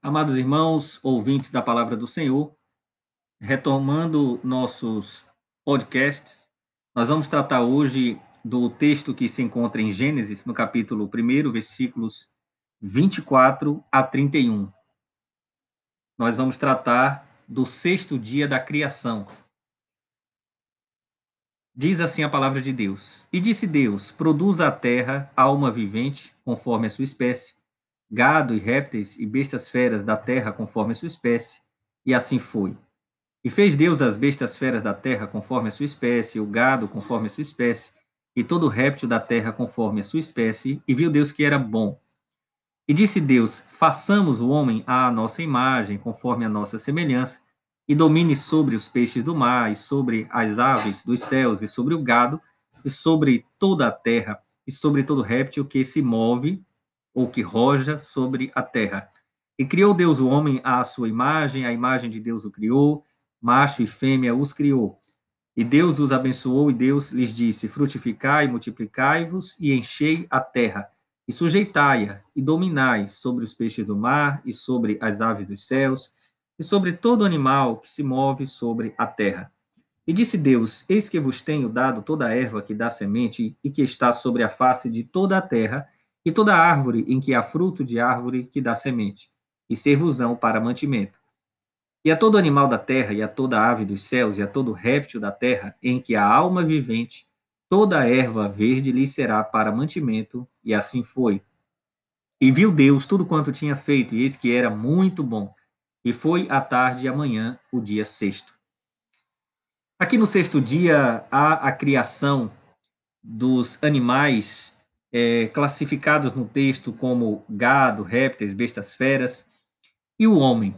Amados irmãos, ouvintes da palavra do Senhor, retomando nossos podcasts, nós vamos tratar hoje do texto que se encontra em Gênesis, no capítulo 1, versículos 24 a 31. Nós vamos tratar do sexto dia da criação. Diz assim a palavra de Deus: E disse Deus: Produza a terra alma vivente, conforme a sua espécie gado e répteis e bestas feras da terra conforme a sua espécie, e assim foi. E fez Deus as bestas feras da terra conforme a sua espécie, o gado conforme a sua espécie, e todo réptil da terra conforme a sua espécie, e viu Deus que era bom. E disse Deus: Façamos o homem à nossa imagem, conforme a nossa semelhança, e domine sobre os peixes do mar, e sobre as aves dos céus, e sobre o gado, e sobre toda a terra, e sobre todo réptil que se move ou que roja sobre a terra. E criou Deus o homem à sua imagem, a imagem de Deus o criou, macho e fêmea os criou. E Deus os abençoou, e Deus lhes disse: Frutificai, multiplicai-vos e enchei a terra, e sujeitai-a, e dominai sobre os peixes do mar, e sobre as aves dos céus, e sobre todo animal que se move sobre a terra. E disse Deus: Eis que vos tenho dado toda a erva que dá semente e que está sobre a face de toda a terra, e toda árvore em que há fruto de árvore que dá semente, e servosão para mantimento. E a todo animal da terra, e a toda ave dos céus, e a todo réptil da terra, em que há alma vivente, toda erva verde lhe será para mantimento, e assim foi. E viu Deus tudo quanto tinha feito, e eis que era muito bom. E foi à tarde e amanhã o dia sexto. Aqui no sexto dia há a criação dos animais é, classificados no texto como gado, répteis, bestas feras, e o homem.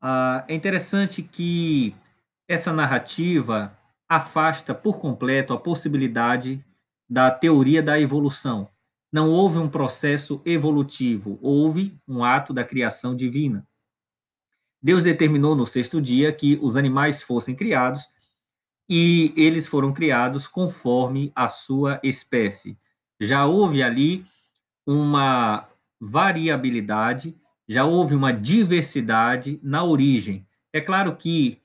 Ah, é interessante que essa narrativa afasta por completo a possibilidade da teoria da evolução. Não houve um processo evolutivo, houve um ato da criação divina. Deus determinou no sexto dia que os animais fossem criados e eles foram criados conforme a sua espécie já houve ali uma variabilidade, já houve uma diversidade na origem. É claro que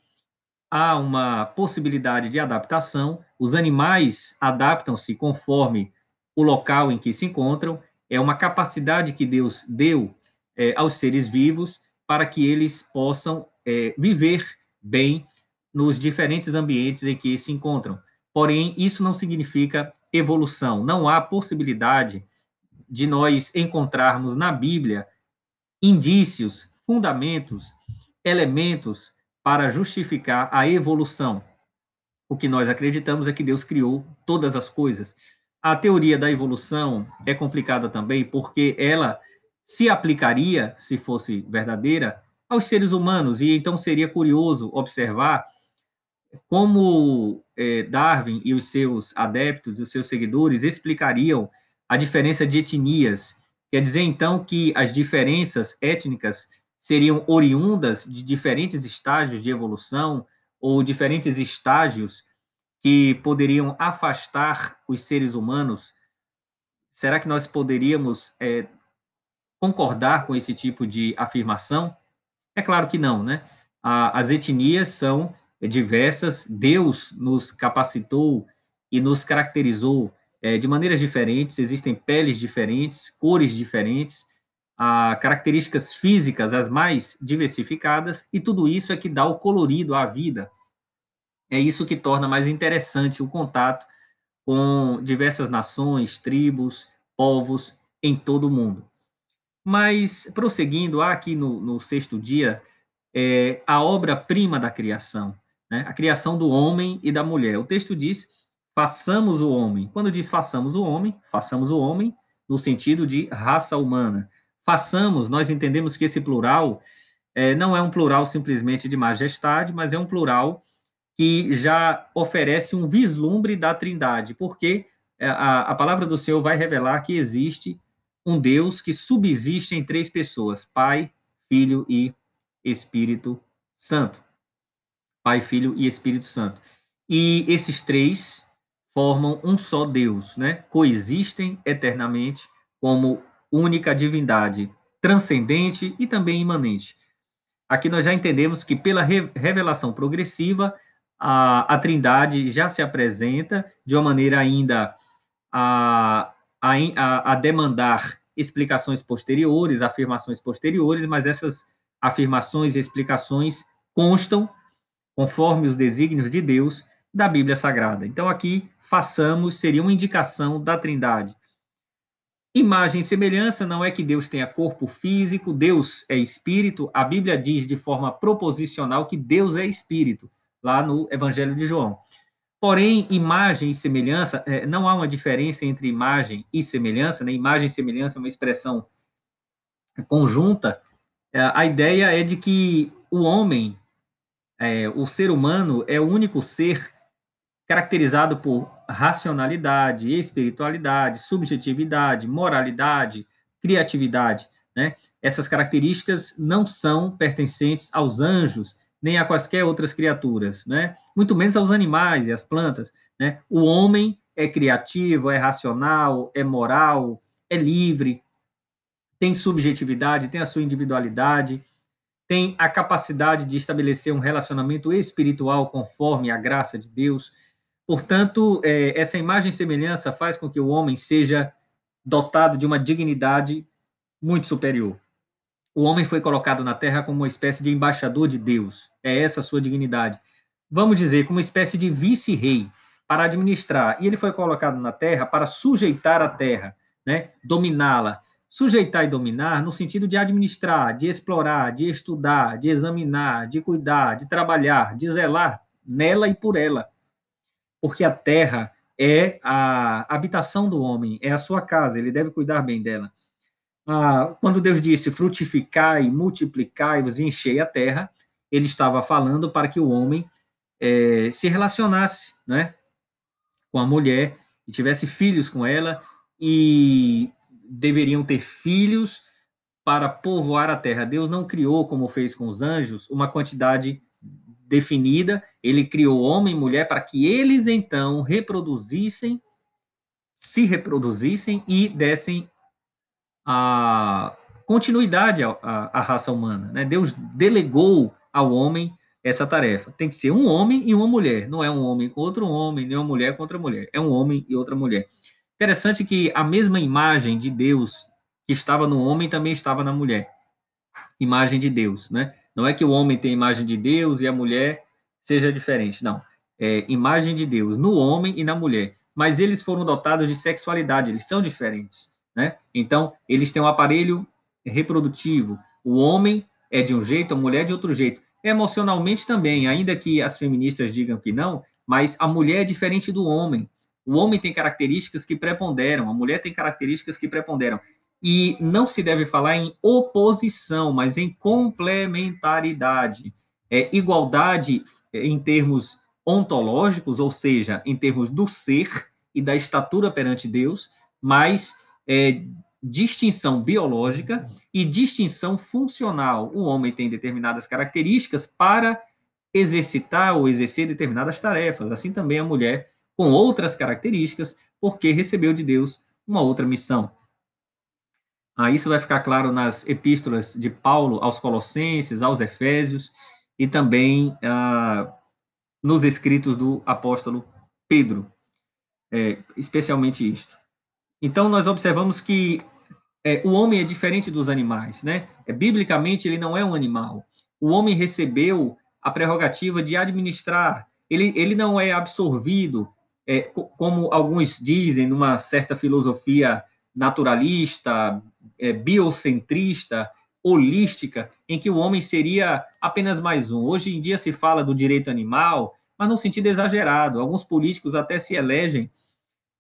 há uma possibilidade de adaptação, os animais adaptam-se conforme o local em que se encontram, é uma capacidade que Deus deu é, aos seres vivos para que eles possam é, viver bem nos diferentes ambientes em que se encontram. Porém, isso não significa evolução. Não há possibilidade de nós encontrarmos na Bíblia indícios, fundamentos, elementos para justificar a evolução. O que nós acreditamos é que Deus criou todas as coisas. A teoria da evolução é complicada também porque ela se aplicaria, se fosse verdadeira, aos seres humanos, e então seria curioso observar como é, Darwin e os seus adeptos, os seus seguidores, explicariam a diferença de etnias. Quer dizer, então, que as diferenças étnicas seriam oriundas de diferentes estágios de evolução ou diferentes estágios que poderiam afastar os seres humanos? Será que nós poderíamos é, concordar com esse tipo de afirmação? É claro que não, né? As etnias são diversas, Deus nos capacitou e nos caracterizou é, de maneiras diferentes, existem peles diferentes, cores diferentes, a, características físicas as mais diversificadas, e tudo isso é que dá o colorido à vida. É isso que torna mais interessante o contato com diversas nações, tribos, povos em todo o mundo. Mas, prosseguindo, aqui no, no sexto dia é, a obra-prima da criação, né? a criação do homem e da mulher. O texto diz: façamos o homem. Quando diz façamos o homem, façamos o homem no sentido de raça humana. Façamos, nós entendemos que esse plural é, não é um plural simplesmente de majestade, mas é um plural que já oferece um vislumbre da trindade, porque é, a, a palavra do Senhor vai revelar que existe um Deus que subsiste em três pessoas: Pai, Filho e Espírito Santo. Pai, Filho e Espírito Santo. E esses três formam um só Deus, né? Coexistem eternamente como única divindade, transcendente e também imanente. Aqui nós já entendemos que pela revelação progressiva, a, a Trindade já se apresenta de uma maneira ainda a, a, a demandar explicações posteriores, afirmações posteriores, mas essas afirmações e explicações constam, conforme os desígnios de Deus, da Bíblia Sagrada. Então, aqui, façamos, seria uma indicação da Trindade. Imagem e semelhança não é que Deus tenha corpo físico, Deus é espírito. A Bíblia diz de forma proposicional que Deus é espírito, lá no Evangelho de João. Porém, imagem e semelhança, é, não há uma diferença entre imagem e semelhança, né? Imagem e semelhança é uma expressão conjunta. É, a ideia é de que o homem, é, o ser humano, é o único ser caracterizado por racionalidade, espiritualidade, subjetividade, moralidade, criatividade, né? Essas características não são pertencentes aos anjos, nem a quaisquer outras criaturas, né? Muito menos aos animais e às plantas, né? O homem é criativo, é racional, é moral, é livre, tem subjetividade, tem a sua individualidade, tem a capacidade de estabelecer um relacionamento espiritual conforme a graça de Deus, Portanto, é, essa imagem e semelhança faz com que o homem seja dotado de uma dignidade muito superior. O homem foi colocado na terra como uma espécie de embaixador de Deus. É essa a sua dignidade. Vamos dizer, como uma espécie de vice-rei para administrar. E ele foi colocado na terra para sujeitar a terra, né? dominá-la. Sujeitar e dominar no sentido de administrar, de explorar, de estudar, de examinar, de cuidar, de trabalhar, de zelar nela e por ela porque a terra é a habitação do homem, é a sua casa, ele deve cuidar bem dela. Ah, quando Deus disse frutificai, multiplicai-vos e enchei a terra, ele estava falando para que o homem é, se relacionasse né, com a mulher e tivesse filhos com ela e deveriam ter filhos para povoar a terra. Deus não criou, como fez com os anjos, uma quantidade definida, ele criou homem e mulher para que eles então reproduzissem, se reproduzissem e dessem a continuidade à, à, à raça humana. Né? Deus delegou ao homem essa tarefa. Tem que ser um homem e uma mulher. Não é um homem com outro homem, nem uma mulher com outra mulher. É um homem e outra mulher. Interessante que a mesma imagem de Deus que estava no homem também estava na mulher. Imagem de Deus, né? Não é que o homem tem imagem de Deus e a mulher seja diferente, não. É imagem de Deus no homem e na mulher. Mas eles foram dotados de sexualidade, eles são diferentes, né? Então, eles têm um aparelho reprodutivo. O homem é de um jeito, a mulher é de outro jeito. Emocionalmente também, ainda que as feministas digam que não, mas a mulher é diferente do homem. O homem tem características que preponderam, a mulher tem características que preponderam. E não se deve falar em oposição, mas em complementaridade. É, igualdade em termos ontológicos, ou seja, em termos do ser e da estatura perante Deus, mas é, distinção biológica e distinção funcional. O homem tem determinadas características para exercitar ou exercer determinadas tarefas, assim também a mulher, com outras características, porque recebeu de Deus uma outra missão. Ah, isso vai ficar claro nas epístolas de Paulo aos Colossenses, aos Efésios e também ah, nos escritos do apóstolo Pedro, é, especialmente isto. Então, nós observamos que é, o homem é diferente dos animais, né? É, biblicamente, ele não é um animal. O homem recebeu a prerrogativa de administrar, ele, ele não é absorvido, é, como alguns dizem, numa certa filosofia naturalista, é, biocentrista, holística, em que o homem seria apenas mais um. Hoje em dia se fala do direito animal, mas num sentido exagerado. Alguns políticos até se elegem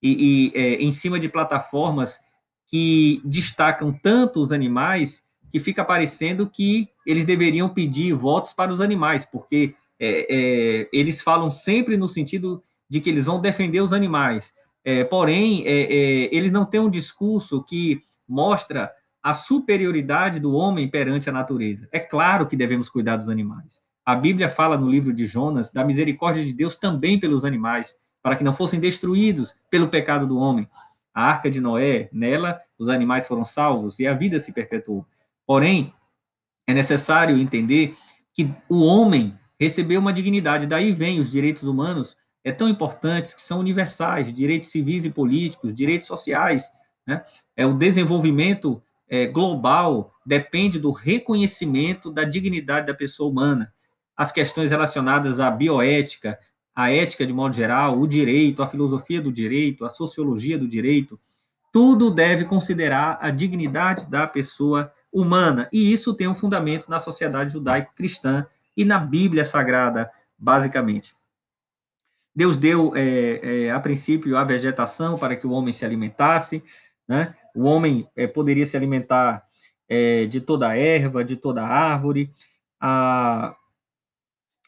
e, e é, em cima de plataformas que destacam tanto os animais que fica parecendo que eles deveriam pedir votos para os animais, porque é, é, eles falam sempre no sentido de que eles vão defender os animais. É, porém, é, é, eles não têm um discurso que mostra a superioridade do homem perante a natureza. É claro que devemos cuidar dos animais. A Bíblia fala no livro de Jonas da misericórdia de Deus também pelos animais, para que não fossem destruídos pelo pecado do homem. A arca de Noé, nela, os animais foram salvos e a vida se perpetuou. Porém, é necessário entender que o homem recebeu uma dignidade, daí vem os direitos humanos é tão importantes que são universais, direitos civis e políticos, direitos sociais, né? É o desenvolvimento é, global depende do reconhecimento da dignidade da pessoa humana. As questões relacionadas à bioética, à ética de modo geral, o direito, a filosofia do direito, a sociologia do direito, tudo deve considerar a dignidade da pessoa humana. E isso tem um fundamento na sociedade judaico-cristã e na Bíblia Sagrada, basicamente. Deus deu, é, é, a princípio, a vegetação para que o homem se alimentasse, né? O homem é, poderia se alimentar é, de toda a erva, de toda a árvore. A,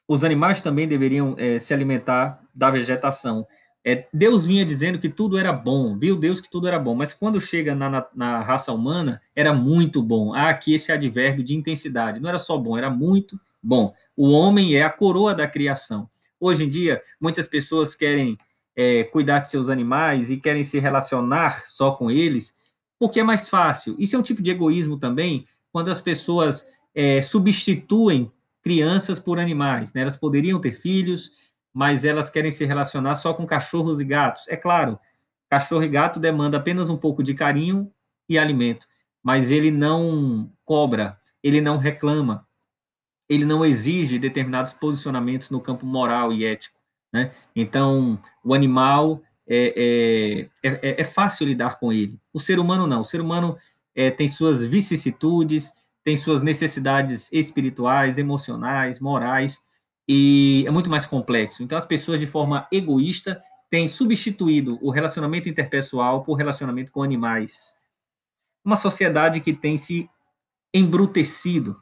os animais também deveriam é, se alimentar da vegetação. É, Deus vinha dizendo que tudo era bom, viu Deus que tudo era bom, mas quando chega na, na, na raça humana, era muito bom. Há aqui esse advérbio de intensidade. Não era só bom, era muito bom. O homem é a coroa da criação. Hoje em dia, muitas pessoas querem é, cuidar de seus animais e querem se relacionar só com eles, porque é mais fácil. Isso é um tipo de egoísmo também, quando as pessoas é, substituem crianças por animais. Né? Elas poderiam ter filhos, mas elas querem se relacionar só com cachorros e gatos. É claro, cachorro e gato demanda apenas um pouco de carinho e alimento, mas ele não cobra, ele não reclama, ele não exige determinados posicionamentos no campo moral e ético. Né? Então, o animal é, é, é, é, fácil lidar com ele. O ser humano não. O ser humano é, tem suas vicissitudes, tem suas necessidades espirituais, emocionais, morais, e é muito mais complexo. Então, as pessoas, de forma egoísta, têm substituído o relacionamento interpessoal por relacionamento com animais. Uma sociedade que tem se embrutecido,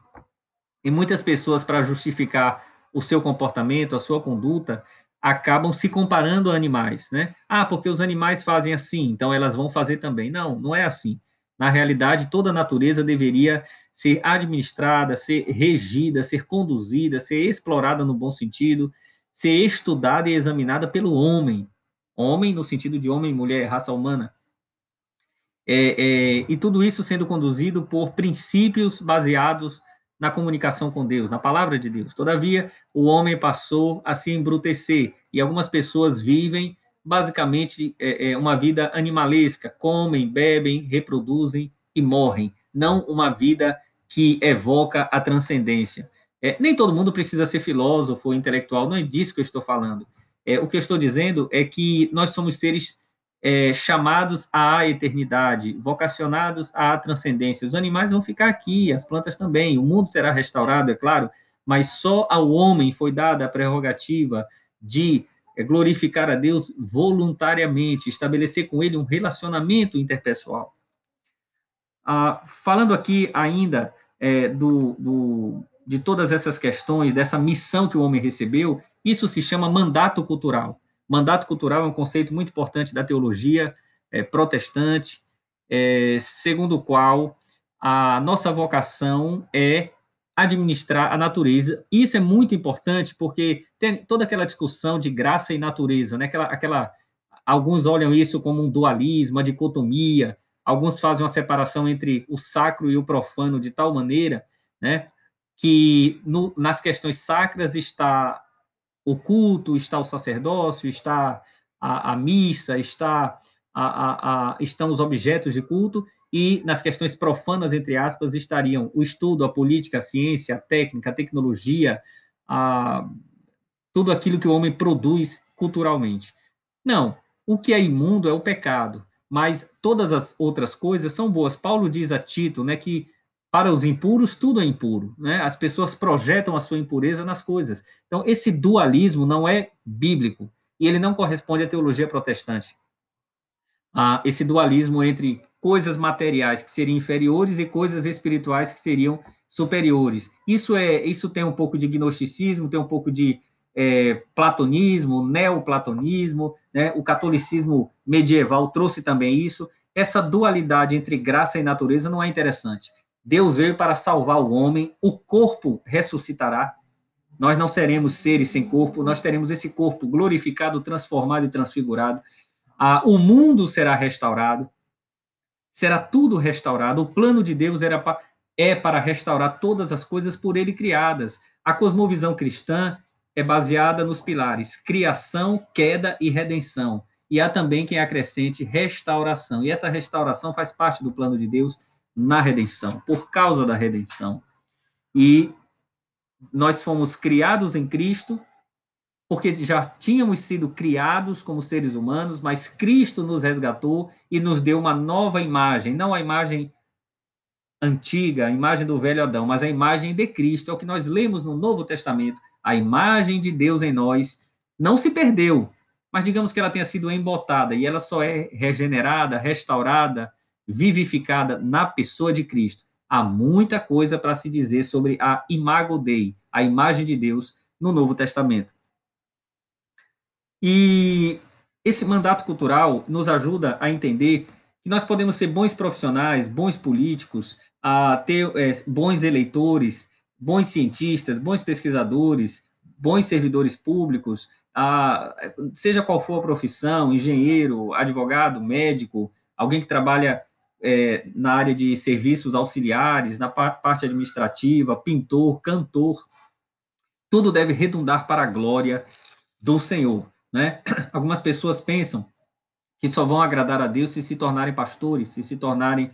e muitas pessoas, para justificar o seu comportamento, a sua conduta, acabam se comparando a animais, né? Ah, porque os animais fazem assim, então elas vão fazer também. Não, não é assim. Na realidade, toda a natureza deveria ser administrada, ser regida, ser conduzida, ser explorada no bom sentido, ser estudada e examinada pelo homem. Homem no sentido de homem, mulher, raça humana. É, é, e tudo isso sendo conduzido por princípios baseados na comunicação com Deus, na palavra de Deus. Todavia, o homem passou a se embrutecer e algumas pessoas vivem basicamente é, é, uma vida animalesca, comem, bebem, reproduzem e morrem, não uma vida que evoca a transcendência. É, nem todo mundo precisa ser filósofo ou intelectual, não é disso que eu estou falando. É, o que eu estou dizendo é que nós somos seres é, chamados à eternidade, vocacionados à transcendência. Os animais vão ficar aqui, as plantas também, o mundo será restaurado, é claro, mas só ao homem foi dada a prerrogativa de é, glorificar a Deus voluntariamente, estabelecer com ele um relacionamento interpessoal. Ah, falando aqui ainda é, do, do, de todas essas questões, dessa missão que o homem recebeu, isso se chama mandato cultural. Mandato cultural é um conceito muito importante da teologia é, protestante, é, segundo o qual a nossa vocação é administrar a natureza. Isso é muito importante porque tem toda aquela discussão de graça e natureza, né? Aquela, aquela, alguns olham isso como um dualismo, uma dicotomia. Alguns fazem uma separação entre o sacro e o profano de tal maneira, né? Que no, nas questões sacras está o culto, está o sacerdócio, está a, a missa, está a, a, estão os objetos de culto, e nas questões profanas, entre aspas, estariam o estudo, a política, a ciência, a técnica, a tecnologia, tudo aquilo que o homem produz culturalmente. Não, o que é imundo é o pecado, mas todas as outras coisas são boas. Paulo diz a Tito né, que para os impuros, tudo é impuro. Né? As pessoas projetam a sua impureza nas coisas. Então, esse dualismo não é bíblico e ele não corresponde à teologia protestante. Ah, esse dualismo entre coisas materiais que seriam inferiores e coisas espirituais que seriam superiores. Isso é, isso tem um pouco de gnosticismo, tem um pouco de é, platonismo, neoplatonismo, né? O catolicismo medieval trouxe também isso. Essa dualidade entre graça e natureza não é interessante. Deus veio para salvar o homem, o corpo ressuscitará. Nós não seremos seres sem corpo, nós teremos esse corpo glorificado, transformado e transfigurado. Ah, o mundo será restaurado, será tudo restaurado. O plano de Deus era é para restaurar todas as coisas por ele criadas. A cosmovisão cristã é baseada nos pilares criação, queda e redenção. E há também quem acrescente restauração. E essa restauração faz parte do plano de Deus na redenção, por causa da redenção. E nós fomos criados em Cristo, porque já tínhamos sido criados como seres humanos, mas Cristo nos resgatou e nos deu uma nova imagem, não a imagem antiga, a imagem do velho Adão, mas a imagem de Cristo. É o que nós lemos no Novo Testamento. A imagem de Deus em nós não se perdeu, mas digamos que ela tenha sido embotada e ela só é regenerada, restaurada, vivificada na pessoa de Cristo. Há muita coisa para se dizer sobre a imago Dei, a imagem de Deus no Novo Testamento. E esse mandato cultural nos ajuda a entender que nós podemos ser bons profissionais, bons políticos, a ter é, bons eleitores, bons cientistas, bons pesquisadores, bons servidores públicos, a, seja qual for a profissão, engenheiro, advogado, médico, alguém que trabalha é, na área de serviços auxiliares, na parte administrativa, pintor, cantor, tudo deve redundar para a glória do Senhor. Né? Algumas pessoas pensam que só vão agradar a Deus se se tornarem pastores, se se tornarem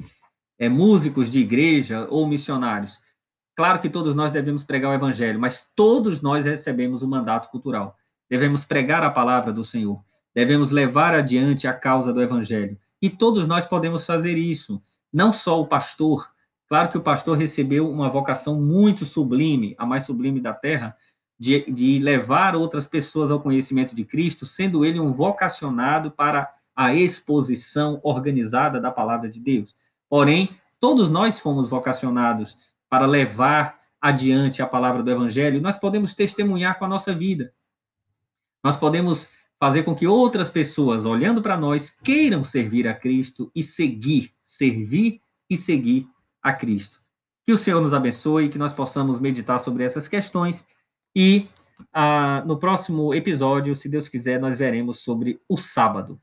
é, músicos de igreja ou missionários. Claro que todos nós devemos pregar o evangelho, mas todos nós recebemos o um mandato cultural. Devemos pregar a palavra do Senhor, devemos levar adiante a causa do evangelho. E todos nós podemos fazer isso, não só o pastor. Claro que o pastor recebeu uma vocação muito sublime, a mais sublime da terra, de, de levar outras pessoas ao conhecimento de Cristo, sendo ele um vocacionado para a exposição organizada da palavra de Deus. Porém, todos nós fomos vocacionados para levar adiante a palavra do evangelho, nós podemos testemunhar com a nossa vida. Nós podemos fazer com que outras pessoas, olhando para nós, queiram servir a Cristo e seguir, servir e seguir a Cristo. Que o Senhor nos abençoe, que nós possamos meditar sobre essas questões e ah, no próximo episódio, se Deus quiser, nós veremos sobre o sábado.